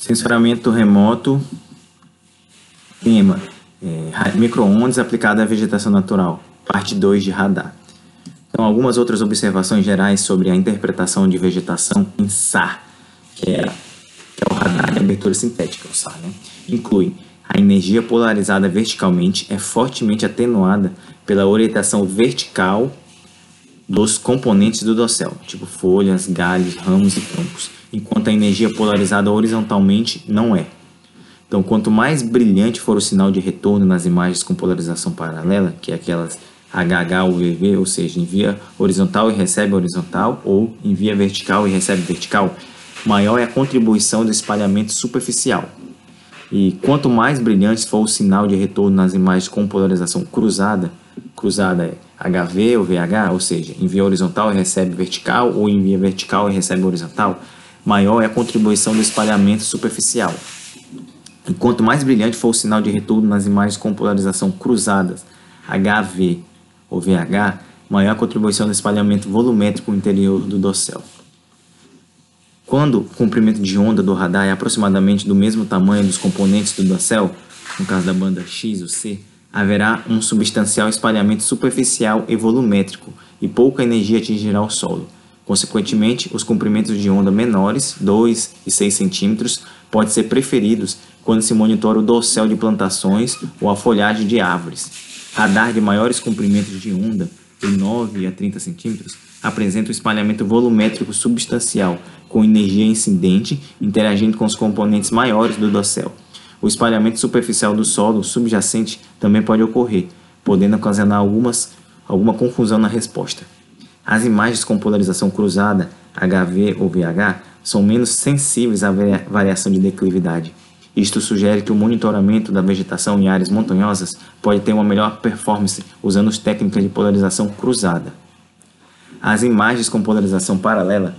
Sensoramento remoto. Tema: é, micro-ondas aplicado à vegetação natural. Parte 2 de radar. Então, algumas outras observações gerais sobre a interpretação de vegetação em SAR, que é, que é o radar de abertura sintética, o SAR, né? inclui a energia polarizada verticalmente é fortemente atenuada pela orientação vertical dos componentes do dossel, tipo folhas, galhos, ramos e troncos, enquanto a energia polarizada horizontalmente não é. Então, quanto mais brilhante for o sinal de retorno nas imagens com polarização paralela, que é aquelas HH ou VV, ou seja, envia horizontal e recebe horizontal, ou envia vertical e recebe vertical, maior é a contribuição do espalhamento superficial. E quanto mais brilhante for o sinal de retorno nas imagens com polarização cruzada, cruzada é HV ou VH, ou seja, envia horizontal e recebe vertical, ou envia vertical e recebe horizontal, maior é a contribuição do espalhamento superficial. E quanto mais brilhante for o sinal de retorno nas imagens com polarização cruzadas, HV ou VH, maior a contribuição do espalhamento volumétrico interior do dossel. Quando o comprimento de onda do radar é aproximadamente do mesmo tamanho dos componentes do dossel, no caso da banda X ou C, haverá um substancial espalhamento superficial e volumétrico e pouca energia atingirá o solo. Consequentemente, os comprimentos de onda menores, 2 e 6 centímetros, podem ser preferidos quando se monitora o dossel de plantações ou a folhagem de árvores. Radar de maiores comprimentos de onda, de 9 a 30 centímetros, apresenta um espalhamento volumétrico substancial, com energia incidente interagindo com os componentes maiores do dossel. O espalhamento superficial do solo subjacente também pode ocorrer, podendo ocasionar algumas, alguma confusão na resposta. As imagens com polarização cruzada, HV ou VH, são menos sensíveis à variação de declividade. Isto sugere que o monitoramento da vegetação em áreas montanhosas pode ter uma melhor performance usando as técnicas de polarização cruzada. As imagens com polarização paralela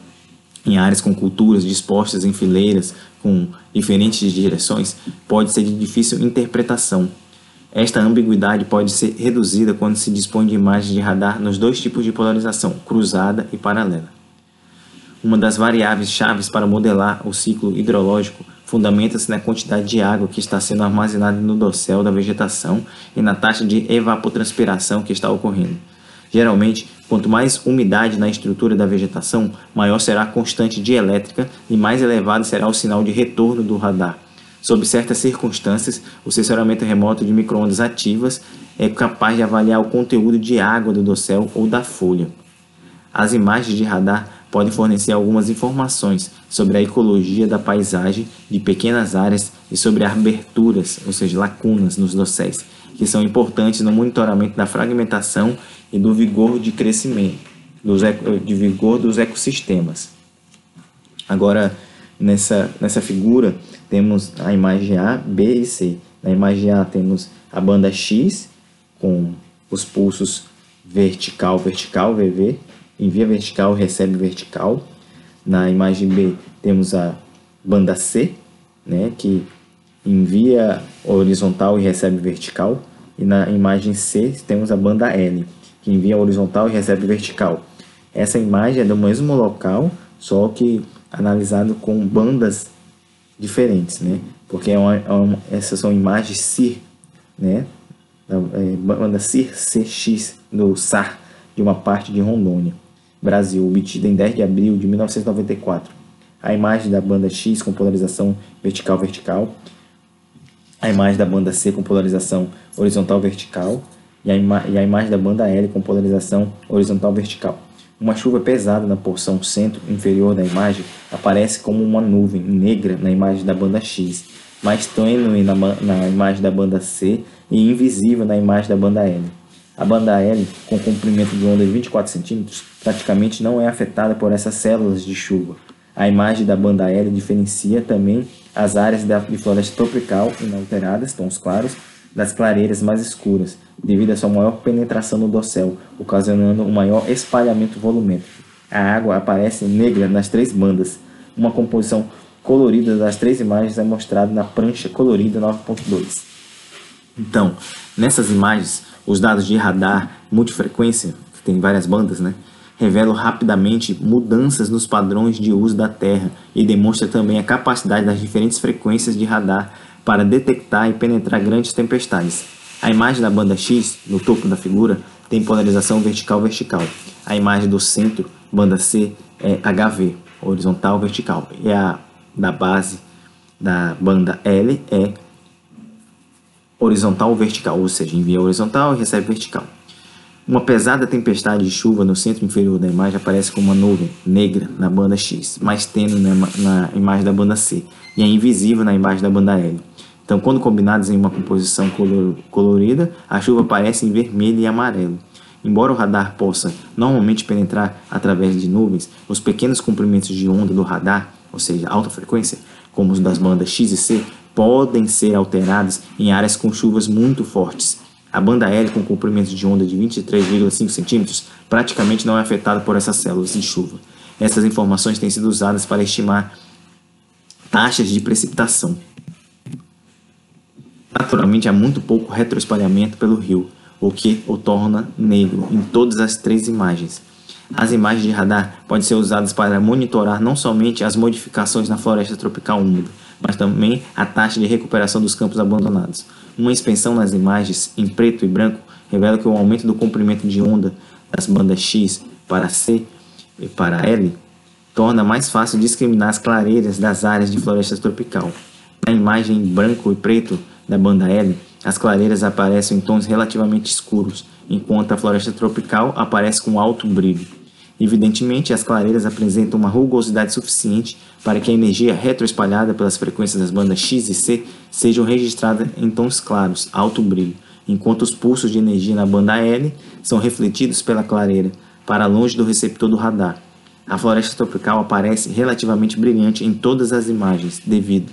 em áreas com culturas dispostas em fileiras com diferentes direções pode ser de difícil interpretação. Esta ambiguidade pode ser reduzida quando se dispõe de imagens de radar nos dois tipos de polarização, cruzada e paralela. Uma das variáveis chaves para modelar o ciclo hidrológico fundamenta-se na quantidade de água que está sendo armazenada no dossel da vegetação e na taxa de evapotranspiração que está ocorrendo. Geralmente, quanto mais umidade na estrutura da vegetação, maior será a constante dielétrica e mais elevado será o sinal de retorno do radar. Sob certas circunstâncias, o sensoramento remoto de microondas ativas é capaz de avaliar o conteúdo de água do dossel ou da folha. As imagens de radar podem fornecer algumas informações sobre a ecologia da paisagem de pequenas áreas e sobre aberturas, ou seja, lacunas nos dosséis, que são importantes no monitoramento da fragmentação e do vigor de crescimento, dos, de vigor dos ecossistemas. Agora, nessa, nessa figura, temos a imagem A, B e C. Na imagem A temos a banda X, com os pulsos vertical, vertical, VV, envia vertical, recebe vertical. Na imagem B temos a banda C, né, que envia horizontal e recebe vertical. E na imagem C temos a banda L, que envia horizontal e recebe vertical. Essa imagem é do mesmo local, só que analisado com bandas diferentes, né? Porque é uma, é uma, essas são imagens CIR, né? Da, é, banda CIR CX do SAR de uma parte de Rondônia, Brasil, obtida em 10 de abril de 1994. A imagem da banda X com polarização vertical-vertical, a imagem da banda C com polarização horizontal-vertical e e a imagem da banda L com polarização horizontal-vertical. Uma chuva pesada na porção centro-inferior da imagem aparece como uma nuvem negra na imagem da banda X, mais tênue na, na imagem da banda C e invisível na imagem da banda L. A banda L, com comprimento de onda de 24 cm, praticamente não é afetada por essas células de chuva. A imagem da banda L diferencia também as áreas de floresta tropical inalteradas, tons claros, das clareiras mais escuras, devido à sua maior penetração no dossel, ocasionando um maior espalhamento volumétrico. A água aparece negra nas três bandas. Uma composição colorida das três imagens é mostrada na prancha colorida 9.2. Então, nessas imagens, os dados de radar multifrequência, que tem várias bandas, né, revelam rapidamente mudanças nos padrões de uso da Terra e demonstra também a capacidade das diferentes frequências de radar para detectar e penetrar grandes tempestades. A imagem da banda X, no topo da figura, tem polarização vertical-vertical. A imagem do centro, banda C, é HV, horizontal-vertical. E a da base da banda L é horizontal-vertical, ou seja, envia horizontal e recebe vertical. Uma pesada tempestade de chuva no centro inferior da imagem aparece como uma nuvem negra na banda X, mais tênue na, imagem da banda C, e é invisível na imagem da banda L. Então, quando combinados em uma composição color, colorida, a chuva aparece em vermelho e amarelo. Embora o radar possa normalmente penetrar através de nuvens, os pequenos comprimentos de onda do radar, ou seja, alta frequência, como os das bandas X e C, podem ser alterados em áreas com chuvas muito fortes. A banda L com comprimento de onda de 23,5 cm praticamente não é afetada por essas células de chuva. Essas informações têm sido usadas para estimar taxas de precipitação. Naturalmente, há muito pouco retroespalhamento pelo rio, o que o torna negro em todas as três imagens. As imagens de radar podem ser usadas para monitorar não somente as modificações na floresta tropical úmida, mas também a taxa de recuperação dos campos abandonados. Uma inspeção nas imagens em preto e branco revela que o aumento do comprimento de onda das bandas X para C e para L torna mais fácil discriminar as clareiras das áreas de floresta tropical. Na imagem em branco e preto da banda L, as clareiras aparecem em tons relativamente escuros, enquanto a floresta tropical aparece com alto brilho. Evidentemente, as clareiras apresentam uma rugosidade suficiente para que a energia retroespalhada pelas frequências das bandas X e C sejam registradas em tons claros, alto brilho, enquanto os pulsos de energia na banda L são refletidos pela clareira para longe do receptor do radar. A floresta tropical aparece relativamente brilhante em todas as imagens, devido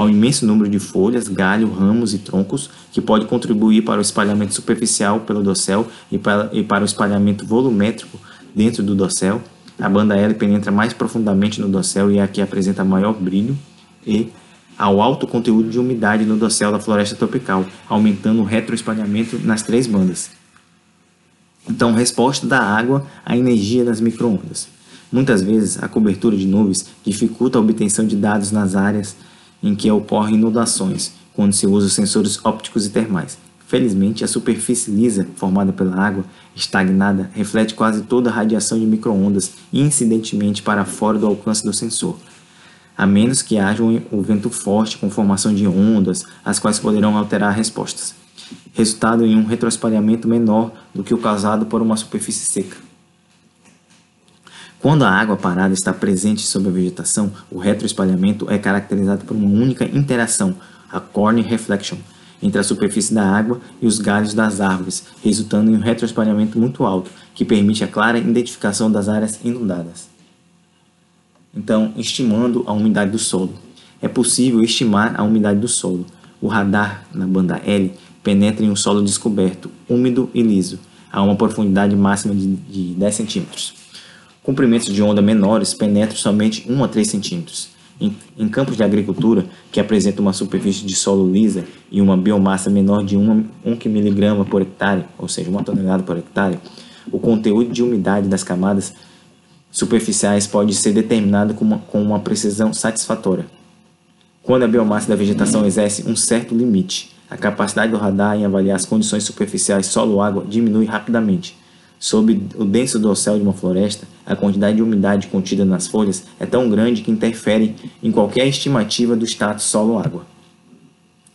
ao imenso número de folhas, galho, ramos e troncos que pode contribuir para o espalhamento superficial pelo dossel e para, e para o espalhamento volumétrico dentro do dossel. A banda L penetra mais profundamente no dossel e é a que apresenta maior brilho e ao alto conteúdo de umidade no dossel da floresta tropical, aumentando o retroespalhamento nas três bandas. Então, resposta da água à energia das microondas. Muitas vezes, a cobertura de nuvens dificulta a obtenção de dados nas áreas em que ocorrem inundações, quando se usa sensores ópticos e termais. Felizmente, a superfície lisa formada pela água estagnada reflete quase toda a radiação de microondas incidentemente para fora do alcance do sensor, a menos que haja um vento forte com formação de ondas, as quais poderão alterar respostas, resultado em um retroespalhamento menor do que o causado por uma superfície seca. Quando a água parada está presente sobre a vegetação, o retroespalhamento é caracterizado por uma única interação, a Corning Reflection, entre a superfície da água e os galhos das árvores, resultando em um retroespalhamento muito alto, que permite a clara identificação das áreas inundadas. Então, estimando a umidade do solo. É possível estimar a umidade do solo. O radar na banda L penetra em um solo descoberto, úmido e liso, a uma profundidade máxima de 10 centímetros. Comprimentos de onda menores penetram somente 1 a 3 centímetros. Em, em, campos de agricultura que apresentam uma superfície de solo lisa e uma biomassa menor de 1 kg por hectare, ou seja, 1 tonelada por hectare, o conteúdo de umidade das camadas superficiais pode ser determinado com uma, com uma precisão satisfatória. Quando a biomassa da vegetação exerce um certo limite, a capacidade do radar em avaliar as condições superficiais solo-água diminui rapidamente. Sob o denso dossel de uma floresta, a quantidade de umidade contida nas folhas é tão grande que interfere em qualquer estimativa do status solo-água.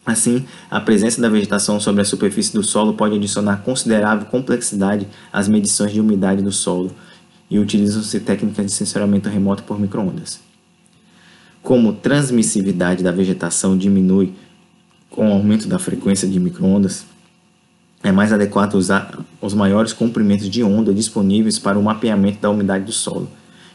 Assim, a presença da vegetação sobre a superfície do solo pode adicionar considerável complexidade às medições de umidade do solo e utilizam-se técnicas de sensoramento remoto por microondas. Como transmissividade da vegetação diminui com o aumento da frequência de microondas, é mais adequado usar os maiores comprimentos de onda disponíveis para o mapeamento da umidade do solo.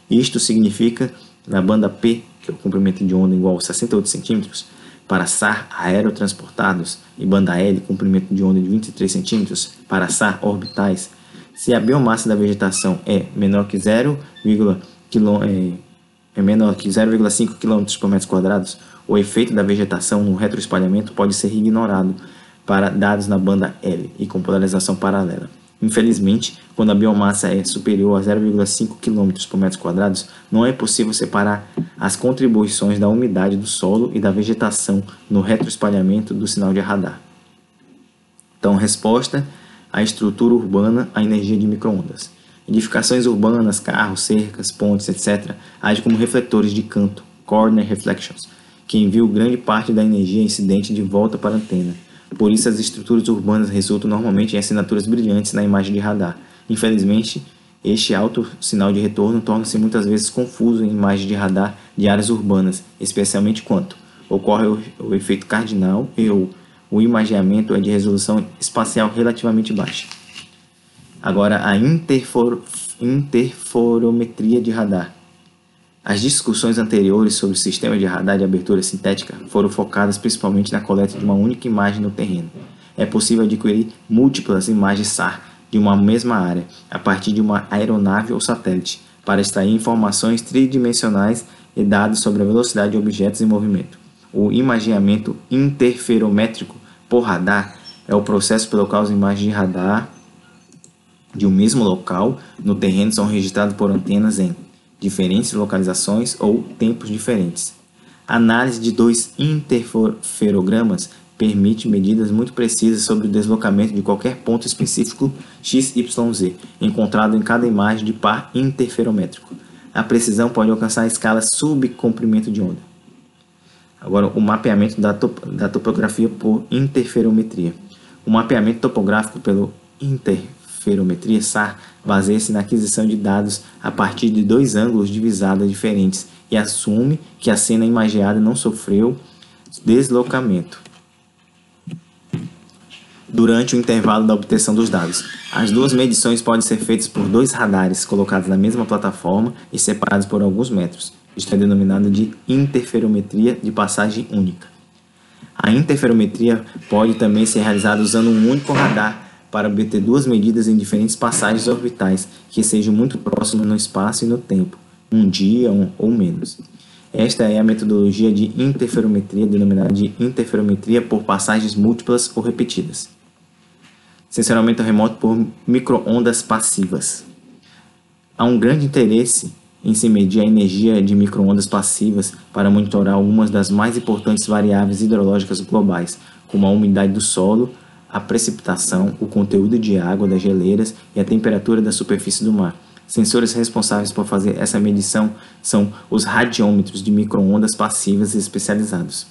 Isto significa, na banda P, que é o comprimento de onda igual a 68 cm, para SAR aerotransportados, e banda L, comprimento de onda de 23 cm, para SAR orbitais, se a biomassa da vegetação é menor que 0,5 é, é menor que 0,5 km por metro quadrado, o efeito da vegetação no retroespalhamento pode ser ignorado para dados na banda L e com polarização paralela. Infelizmente, quando a biomassa é superior a 0,5 km por metro quadrado, não é possível separar as contribuições da umidade do solo e da vegetação no retroespalhamento do sinal de radar. Então, resposta à estrutura urbana à energia de microondas. Edificações urbanas, carros, cercas, pontes, etc., agem como refletores de canto, corner reflections, que enviam grande parte da energia incidente de volta para a antena. Por isso, as estruturas urbanas resultam normalmente em assinaturas brilhantes na imagem de radar. Infelizmente, este alto sinal de retorno torna-se muitas vezes confuso em imagens de radar de áreas urbanas, especialmente quando ocorre o, o efeito cardinal e ou o imageamento é de resolução espacial relativamente baixa. Agora, a interfor, interferometria de radar. As discussões anteriores sobre o sistema de radar de abertura sintética foram focadas principalmente na coleta de uma única imagem no terreno. É possível adquirir múltiplas imagens SAR de uma mesma área a partir de uma aeronave ou satélite para extrair informações tridimensionais e dados sobre a velocidade de objetos em movimento. O imageamento interferométrico por radar é o processo pelo qual as imagens de radar de um mesmo local no terreno são registradas por antenas em diferentes localizações ou tempos diferentes. A análise de dois interferogramas permite medidas muito precisas sobre o deslocamento de qualquer ponto específico XYZ encontrado em cada imagem de par interferométrico. A precisão pode alcançar a escala subcomprimento de onda. Agora, o mapeamento da, top da topografia por interferometria. O mapeamento topográfico pelo interferometria SAR baseia-se na aquisição de dados a partir de dois ângulos de visada diferentes e assume que a cena imageada não sofreu deslocamento durante o intervalo da obtenção dos dados. As duas medições podem ser feitas por dois radares colocados na mesma plataforma e separados por alguns metros. Isto é denominado de interferometria de passagem única. A interferometria pode também ser realizada usando um único radar para obter duas medidas em diferentes passagens orbitais que sejam muito próximas no espaço e no tempo, um dia um, ou menos. Esta é a metodologia de interferometria denominada de interferometria por passagens múltiplas ou repetidas. Sensoramento remoto por microondas passivas. Há um grande interesse em se medir a energia de microondas passivas para monitorar algumas das mais importantes variáveis hidrológicas globais, como a umidade do solo, a precipitação, o conteúdo de água das geleiras e a temperatura da superfície do mar. Sensores responsáveis por fazer essa medição são os radiômetros de microondas passivas especializados.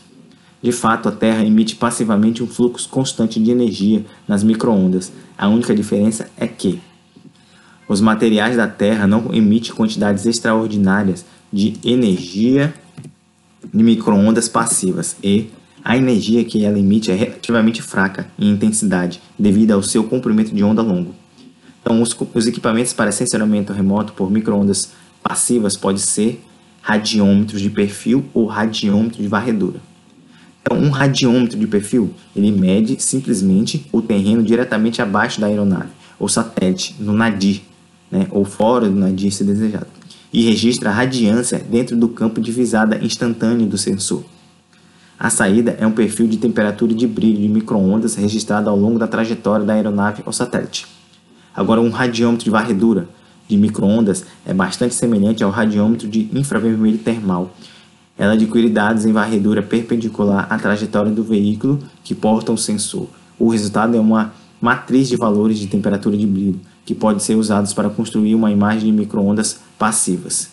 De fato, a Terra emite passivamente um fluxo constante de energia nas microondas. A única diferença é que os materiais da Terra não emitem quantidades extraordinárias de energia de microondas passivas e a energia que ela emite é relativamente fraca em intensidade devido ao seu comprimento de onda longo. Então, os, os equipamentos para sensoramento remoto por microondas passivas podem ser radiômetros de perfil ou radiômetro de varredura. Então, um radiômetro de perfil ele mede simplesmente o terreno diretamente abaixo da aeronave ou satélite no nadir né, ou fora do nadir se desejado, e registra a radiância dentro do campo de visada instantâneo do sensor. A saída é um perfil de temperatura de brilho de microondas registrado ao longo da trajetória da aeronave ou satélite. Agora, um radiômetro de varredura de microondas é bastante semelhante ao radiômetro de infravermelho termal. Ela adquire dados em varredura perpendicular à trajetória do veículo que porta o sensor. O resultado é uma matriz de valores de temperatura de brilho, que pode ser usados para construir uma imagem de microondas passivas.